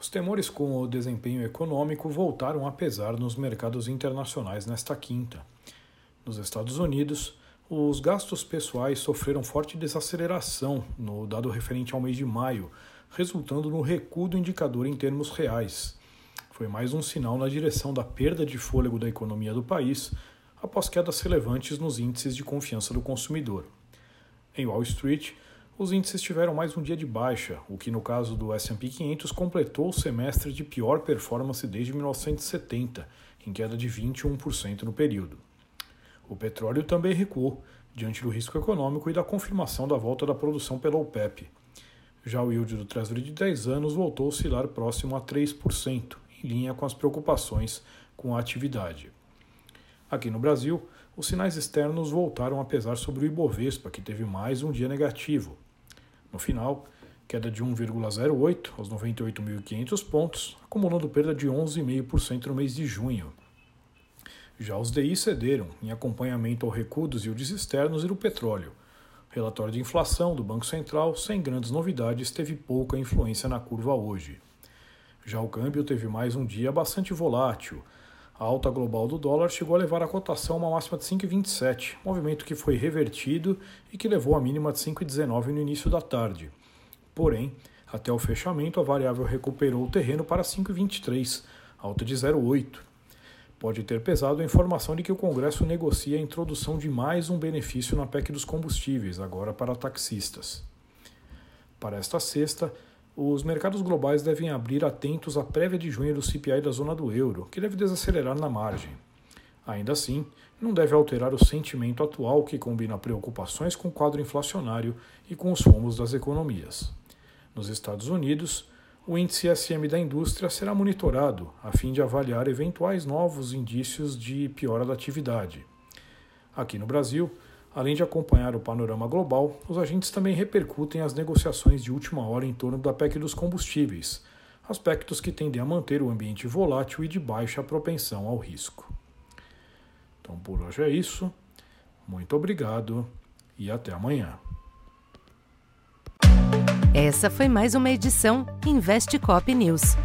Os temores com o desempenho econômico voltaram a pesar nos mercados internacionais nesta quinta. Nos Estados Unidos, os gastos pessoais sofreram forte desaceleração no dado referente ao mês de maio, resultando no recuo do indicador em termos reais. Foi mais um sinal na direção da perda de fôlego da economia do país após quedas relevantes nos índices de confiança do consumidor. Em Wall Street, os índices tiveram mais um dia de baixa, o que no caso do S&P 500 completou o semestre de pior performance desde 1970, em queda de 21% no período. O petróleo também recuou, diante do risco econômico e da confirmação da volta da produção pela OPEP. Já o yield do Treasury de 10 anos voltou a oscilar próximo a 3%, em linha com as preocupações com a atividade. Aqui no Brasil, os sinais externos voltaram a pesar sobre o Ibovespa, que teve mais um dia negativo, no final, queda de 1,08 aos 98.500 pontos, acumulando perda de 11,5% no mês de junho. Já os DI cederam, em acompanhamento ao recuo dos yields externos e do petróleo. Relatório de inflação do Banco Central, sem grandes novidades, teve pouca influência na curva hoje. Já o câmbio teve mais um dia bastante volátil. A alta global do dólar chegou a levar a cotação a uma máxima de 5,27, movimento que foi revertido e que levou a mínima de 5,19 no início da tarde. Porém, até o fechamento, a variável recuperou o terreno para 5,23, alta de 0,8. Pode ter pesado a informação de que o Congresso negocia a introdução de mais um benefício na PEC dos combustíveis, agora para taxistas. Para esta sexta, os mercados globais devem abrir atentos à prévia de junho do CPI da zona do euro, que deve desacelerar na margem. Ainda assim, não deve alterar o sentimento atual que combina preocupações com o quadro inflacionário e com os fomos das economias. Nos Estados Unidos, o índice SM da indústria será monitorado a fim de avaliar eventuais novos indícios de piora da atividade. Aqui no Brasil, Além de acompanhar o panorama global, os agentes também repercutem as negociações de última hora em torno da PEC dos combustíveis, aspectos que tendem a manter o ambiente volátil e de baixa propensão ao risco. Então por hoje é isso. Muito obrigado e até amanhã. Essa foi mais uma edição Investe Cop News.